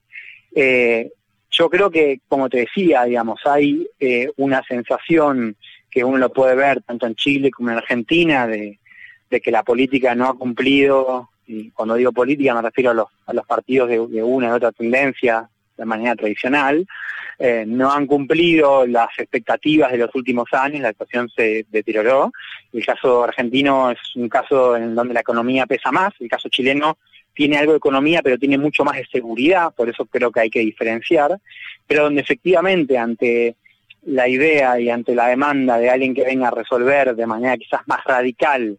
Eh, yo creo que, como te decía, digamos, hay eh, una sensación que uno lo puede ver tanto en Chile como en Argentina de, que la política no ha cumplido y cuando digo política me refiero a los, a los partidos de, una y otra tendencia de manera tradicional, eh, no han cumplido las expectativas de los últimos años, la situación se deterioró. El caso argentino es un caso en donde la economía pesa más, el caso chileno tiene algo de economía, pero tiene mucho más de seguridad, por eso creo que hay que diferenciar, pero donde efectivamente ante la idea y ante la demanda de alguien que venga a resolver de manera quizás más radical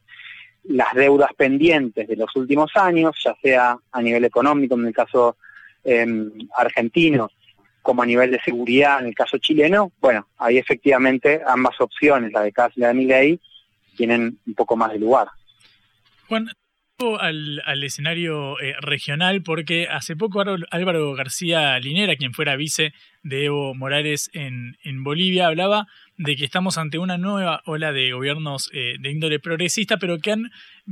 las deudas pendientes de los últimos años, ya sea a nivel económico en el caso em, argentino, como a nivel de seguridad en el caso chileno, bueno, ahí efectivamente ambas opciones, la de Cas y la de Milei, tienen un poco más de lugar. Juan, al, al escenario eh, regional porque hace poco Álvaro García Linera, quien fuera vice de Evo Morales en, en Bolivia, hablaba de que estamos ante una nueva ola de gobiernos eh, de índole progresista, pero que han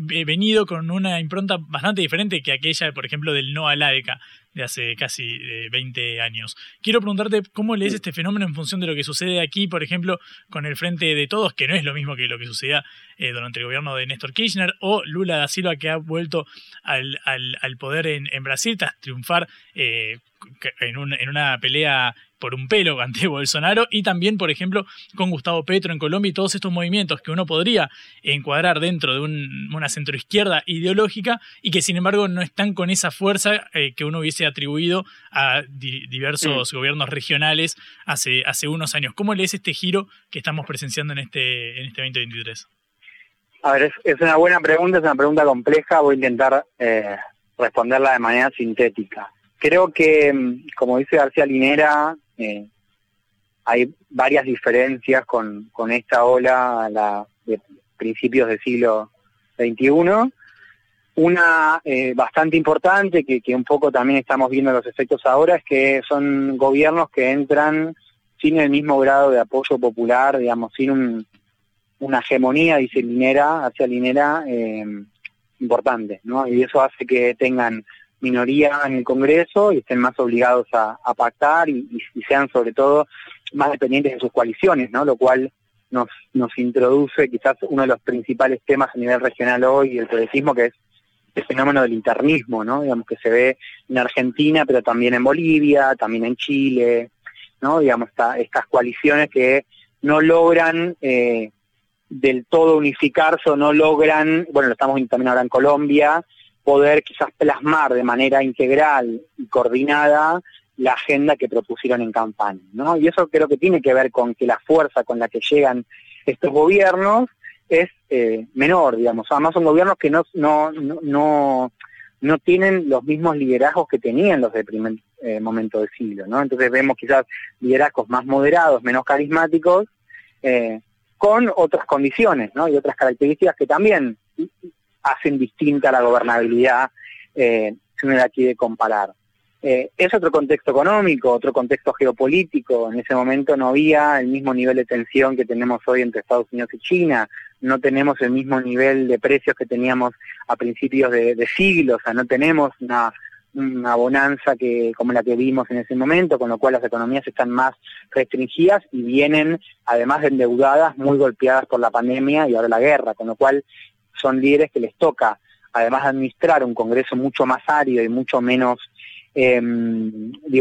eh, venido con una impronta bastante diferente que aquella, por ejemplo, del no a la de hace casi 20 eh, años. Quiero preguntarte cómo lees este fenómeno en función de lo que sucede aquí, por ejemplo, con el Frente de Todos, que no es lo mismo que lo que sucedía durante el gobierno de Néstor Kirchner, o Lula da Silva, que ha vuelto al, al, poder en, en, Brasil tras triunfar en, en una pelea por un pelo ante Bolsonaro y también, por ejemplo, con Gustavo Petro en Colombia y todos estos movimientos que uno podría encuadrar dentro de una centroizquierda ideológica y que sin embargo no están con esa fuerza eh, que uno hubiese atribuido a diversos gobiernos regionales hace, hace unos años. ¿Cómo lees este giro que estamos presenciando en este, en este 2023? A ver, es, una buena pregunta, es una pregunta compleja, voy a intentar eh, responderla de manera sintética. Creo que, mm, como dice García Linera, eh, hay varias diferencias con, con esta ola la, de principios del siglo XXI. Una eh, bastante importante, que, que un poco también estamos viendo los efectos ahora, es que son gobiernos que entran sin el mismo grado de apoyo popular, digamos, sin un, una hegemonía, dice Linera, hacia Linera, eh, importante, ¿no? Y eso hace que tengan minoría en el Congreso y estén más obligados a, pactar y, sean sobre todo más dependientes de sus coaliciones, ¿no? Lo cual nos, nos introduce quizás uno de los principales temas a nivel regional hoy, el progresismo, que es el fenómeno del internismo, ¿no? Digamos que se ve en Argentina, pero también en Bolivia, también en Chile, ¿no? Digamos, estas coaliciones que no logran eh, del todo unificarse o no logran, bueno, lo estamos viendo también ahora en Colombia, poder quizás plasmar de manera integral y coordinada la agenda que propusieron en campaña, ¿no? Y eso creo que tiene que ver con que la fuerza con la que llegan estos gobiernos es eh, menor, digamos. Además son gobiernos que no, no, no, no tienen los mismos liderazgos que tenían los del primer eh, momento del siglo, ¿no? Entonces vemos quizás liderazgos más moderados, menos carismáticos, eh, con otras condiciones ¿no? y otras características que también hacen distinta la gobernabilidad eh, si uno la quiere comparar. Eh, es otro contexto económico, otro contexto geopolítico. En ese momento no había el mismo nivel de tensión que tenemos hoy entre Estados Unidos y China. No tenemos el mismo nivel de precios que teníamos a principios de, de siglo. O sea, no tenemos una una bonanza que como la que vimos en ese momento, con lo cual las economías están más restringidas y vienen, además de endeudadas, muy golpeadas por la pandemia y ahora la guerra, con lo cual son líderes que les toca, además de administrar un Congreso mucho más árido y mucho menos, eh,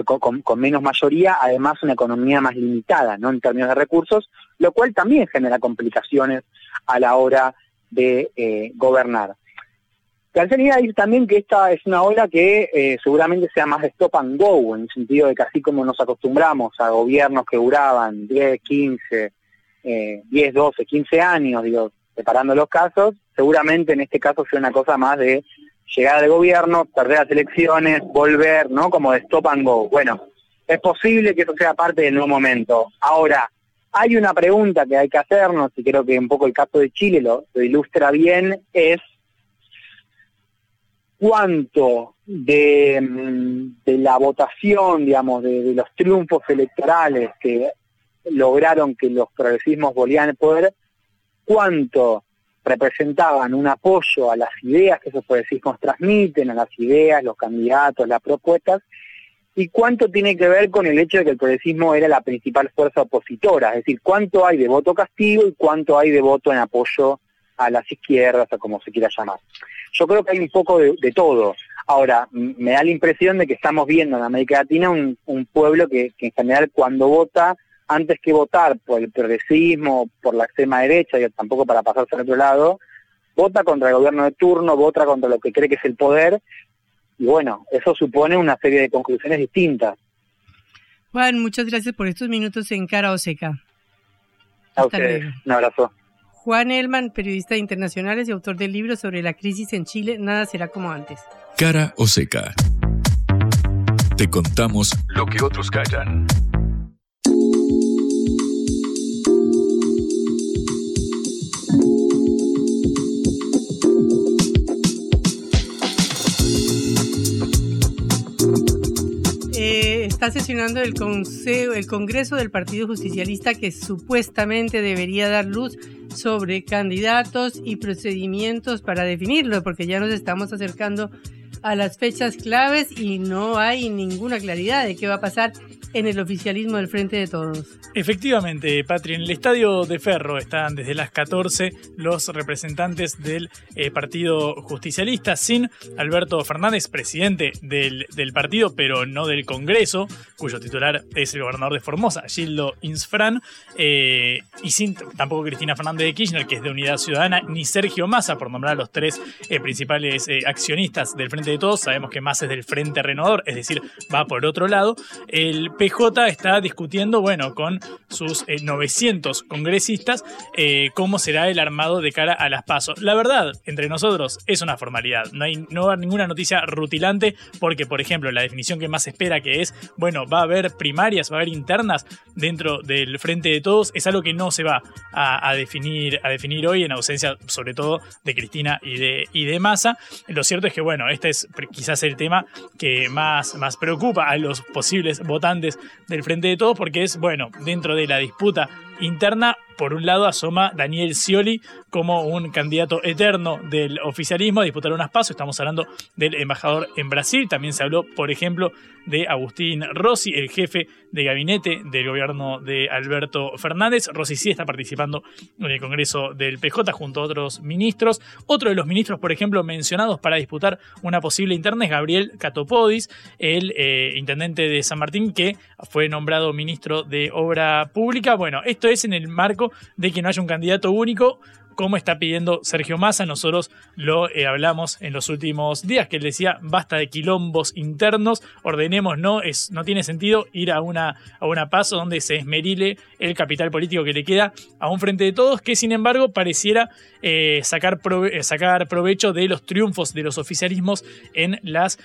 con, menos mayoría, además una economía más limitada, ¿no? En términos de recursos, lo cual también genera complicaciones a la hora de eh, gobernar. Calcería decir también que esta es una ola que eh, seguramente sea más de stop and go, en el sentido de que así como nos acostumbramos a gobiernos que duraban 10, 15, eh, 10, 12, 15 años, digo, separando los casos, seguramente en este caso sea una cosa más de llegar de gobierno, perder las elecciones, volver, ¿no? Como de stop and go. Bueno, es posible que eso sea parte del nuevo momento. Ahora, hay una pregunta que hay que hacernos, y creo que un poco el caso de Chile lo ilustra bien, es cuánto de, mm, de la votación, digamos, de, los triunfos electorales que lograron que los progresismos volvieran al poder, cuánto representaban un apoyo a las ideas que esos progresismos transmiten, a las ideas, los candidatos, las propuestas, y cuánto tiene que ver con el hecho de que el progresismo era la principal fuerza opositora, es decir, cuánto hay de voto castigo y cuánto hay de voto en apoyo a las izquierdas, o como se quiera llamar. Yo creo que hay un poco de, todo. Ahora, me da la impresión de que estamos viendo en América Latina un, pueblo que, en general cuando vota, antes que votar por el progresismo, por la extrema derecha, y tampoco para pasarse al otro lado, vota contra el gobierno de turno, vota contra lo que cree que es el poder, y bueno, eso supone una serie de conclusiones distintas. Juan, muchas gracias por estos minutos en Cara o Seca. A ustedes, un abrazo. Juan Elman, periodista de internacionales y autor del libro sobre la crisis en Chile, Nada será como antes. Cara o seca. Te contamos lo que otros callan. Está sesionando el, consejo, el Congreso del Partido Justicialista que supuestamente debería dar luz sobre candidatos y procedimientos para definirlo, porque ya nos estamos acercando a las fechas claves y no hay ninguna claridad de qué va a pasar en el oficialismo del Frente de Todos. Efectivamente, Patri, en el estadio de Ferro están desde las 14 los representantes del eh, Partido Justicialista, sin Alberto Fernández, presidente del, partido, pero no del Congreso, cuyo titular es el gobernador de Formosa, Gildo Insfran, eh, y sin tampoco Cristina Fernández de Kirchner, que es de Unidad Ciudadana, ni Sergio Massa, por nombrar a los tres eh, principales accionistas del Frente de Todos. Sabemos que Massa es del Frente Renovador, es decir, va por otro lado. El PJ está discutiendo, bueno, con sus 900 congresistas cómo será el armado de cara a las pasos. La verdad, entre nosotros, es una formalidad. No hay, no a haber ninguna noticia rutilante porque, por ejemplo, la definición que más se espera que es, bueno, va a haber primarias, va a haber internas dentro del frente de todos, es algo que no se va a, definir, a definir hoy en ausencia, sobre todo, de Cristina y de, y de Massa. Lo cierto es que, bueno, este es quizás el tema que más, más preocupa a los posibles votantes del frente de todos porque es, bueno, dentro de la disputa interna por un lado asoma Daniel Scioli como un candidato eterno del oficialismo a disputar unas pasos. Estamos hablando del embajador en Brasil. También se habló, por ejemplo, de Agustín Rossi, el jefe de gabinete del gobierno de Alberto Fernández. Rossi sí está participando en el Congreso del PJ junto a otros ministros. Otro de los ministros, por ejemplo, mencionados para disputar una posible interna es Gabriel Catopodis, el eh, intendente de San Martín que fue nombrado ministro de Obra Pública. Bueno, esto es en el marco de que no haya un candidato único como está pidiendo Sergio Massa. Nosotros lo eh, hablamos en los últimos días, que él decía, basta de quilombos internos, ordenemos, no, es, no tiene sentido ir a una, a una paso donde se esmerile el capital político que le queda a un frente de todos, que sin embargo pareciera eh, sacar, eh, sacar provecho de los triunfos de los oficialismos en las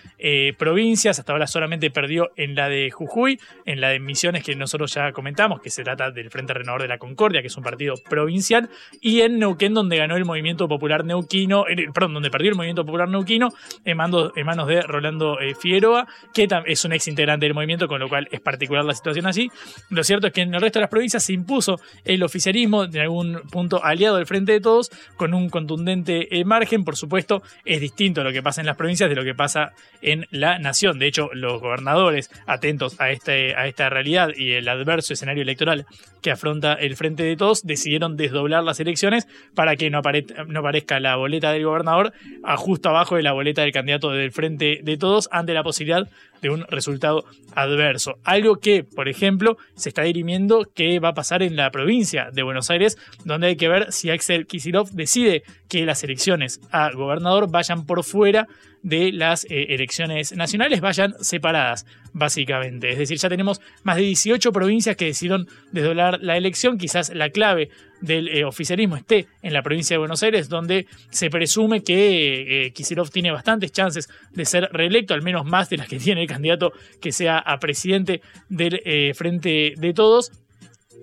provincias. Hasta ahora solamente perdió en la de Jujuy, en la de Misiones que nosotros ya comentamos, que se trata del Frente Renovador de la Concordia, que es un partido provincial, y en Neuquén donde ganó el movimiento popular neuquino, eh, perdón, donde perdió el movimiento popular neuquino en, manos de Rolando eh, Figueroa, que es un ex integrante del movimiento, con lo cual es particular la situación así. Lo cierto es que en el resto de las provincias se impuso el oficialismo, en algún punto aliado del Frente de Todos, con un contundente eh, margen. Por supuesto, es distinto lo que pasa en las provincias de lo que pasa en la nación. De hecho, los gobernadores, atentos a, este, a esta realidad y el adverso escenario electoral que afronta el Frente de Todos, decidieron desdoblar las elecciones para que no, no aparezca la boleta del gobernador justo abajo de la boleta del candidato del Frente de Todos ante la posibilidad de un resultado adverso. Algo que, por ejemplo, se está dirimiendo que va a pasar en la provincia de Buenos Aires, donde hay que ver si Axel Kisilov decide que las elecciones a gobernador vayan por fuera de las eh, elecciones nacionales, vayan separadas, básicamente. Es decir, ya tenemos más de 18 provincias que decidieron desdoblar la elección, quizás la clave del eh, oficialismo esté en la provincia de Buenos Aires, donde se presume que eh, tiene bastantes chances de ser reelecto, al menos más de las que tiene el candidato que sea a presidente del eh, Frente de Todos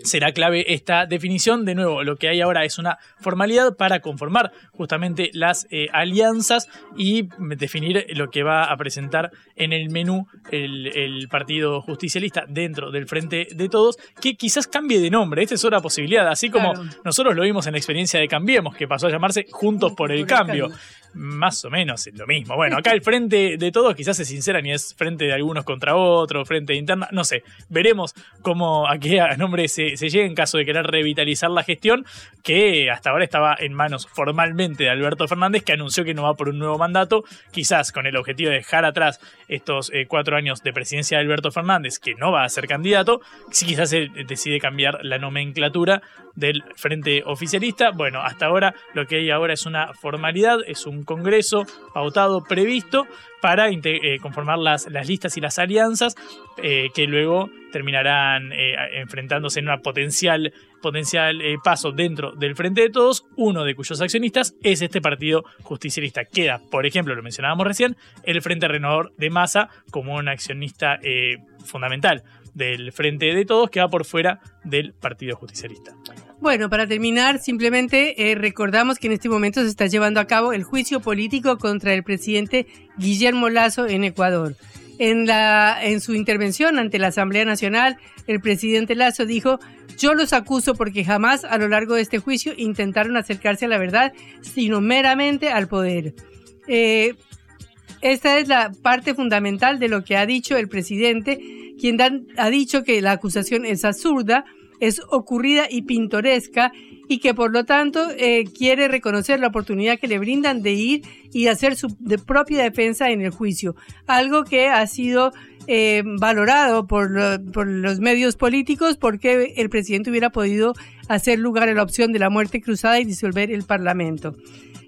será clave esta definición. De nuevo, lo que hay ahora es una formalidad para conformar justamente las eh, alianzas y definir lo que va a presentar en el menú el, Partido Justicialista dentro del Frente de Todos, que quizás cambie de nombre. Esta es otra posibilidad, así como nosotros lo vimos en la experiencia de Cambiemos, que pasó a llamarse Juntos por el Cambio más o menos lo mismo. Bueno, acá el frente de todos quizás se sinceran y es frente de algunos contra otros, frente interna, no sé. Veremos cómo a qué nombre se, se llega en caso de querer revitalizar la gestión, que hasta ahora estaba en manos formalmente de Alberto Fernández, que anunció que no va por un nuevo mandato, quizás con el objetivo de dejar atrás estos eh, cuatro años de presidencia de Alberto Fernández, que no va a ser candidato, si quizás se decide cambiar la nomenclatura del frente oficialista. Bueno, hasta ahora lo que hay ahora es una formalidad, es un congreso pautado, previsto, para eh, conformar las, listas y las alianzas eh, que luego terminarán eh, enfrentándose en una potencial, potencial paso dentro del Frente de Todos, uno de cuyos accionistas es este partido justicialista. Queda, por ejemplo, lo mencionábamos recién, el Frente Renovador de Masa como un accionista fundamental del Frente de Todos que va por fuera del Partido Justicialista. Bueno, para terminar, simplemente eh, recordamos que en este momento se está llevando a cabo el juicio político contra el presidente Guillermo Lazo en Ecuador. En, la, en su intervención ante la Asamblea Nacional, el presidente Lazo dijo, yo los acuso porque jamás a lo largo de este juicio intentaron acercarse a la verdad, sino meramente al poder. Eh, esta es la parte fundamental de lo que ha dicho el presidente quien ha dicho que la acusación es absurda, es ocurrida y pintoresca y que por lo tanto eh, quiere reconocer la oportunidad que le brindan de ir y hacer su propia defensa en el juicio, algo que ha sido eh, valorado por, por, los medios políticos porque el presidente hubiera podido hacer lugar a la opción de la muerte cruzada y disolver el Parlamento.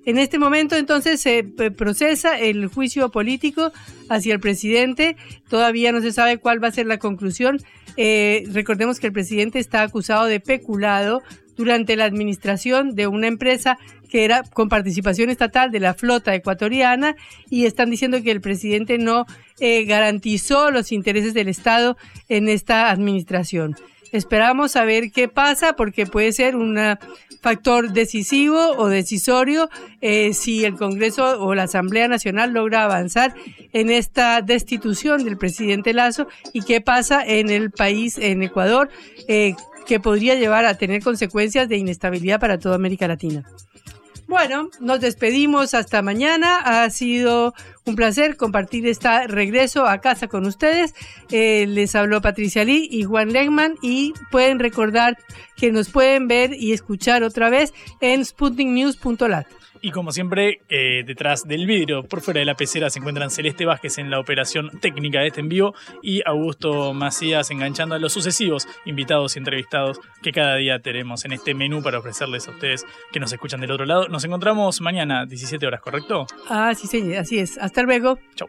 En este momento entonces se procesa el juicio político hacia el presidente. Todavía no se sabe cuál va a ser la conclusión. Eh, recordemos que el presidente está acusado de peculado durante la administración de una empresa que era con participación estatal de la flota ecuatoriana y están diciendo que el presidente no eh, garantizó los intereses del Estado en esta administración. Esperamos a ver qué pasa porque puede ser un factor decisivo o decisorio eh, si el Congreso o la Asamblea Nacional logra avanzar en esta destitución del presidente Lazo y qué pasa en el país, en Ecuador, eh, que podría llevar a tener consecuencias de inestabilidad para toda América Latina. Bueno, nos despedimos hasta mañana. Ha sido un placer compartir este regreso a casa con ustedes. Eh, les habló Patricia Lee y Juan Legman y pueden recordar que nos pueden ver y escuchar otra vez en sputniknews.lat. Y como siempre, eh, detrás del vidrio, por fuera de la pecera, se encuentran Celeste Vázquez en la operación técnica de este envío y Augusto Macías enganchando a los sucesivos invitados y entrevistados que cada día tenemos en este menú para ofrecerles a ustedes que nos escuchan del otro lado. Nos encontramos mañana, 17 horas, ¿correcto? Ah, sí, sí, así es. Hasta luego. Chau.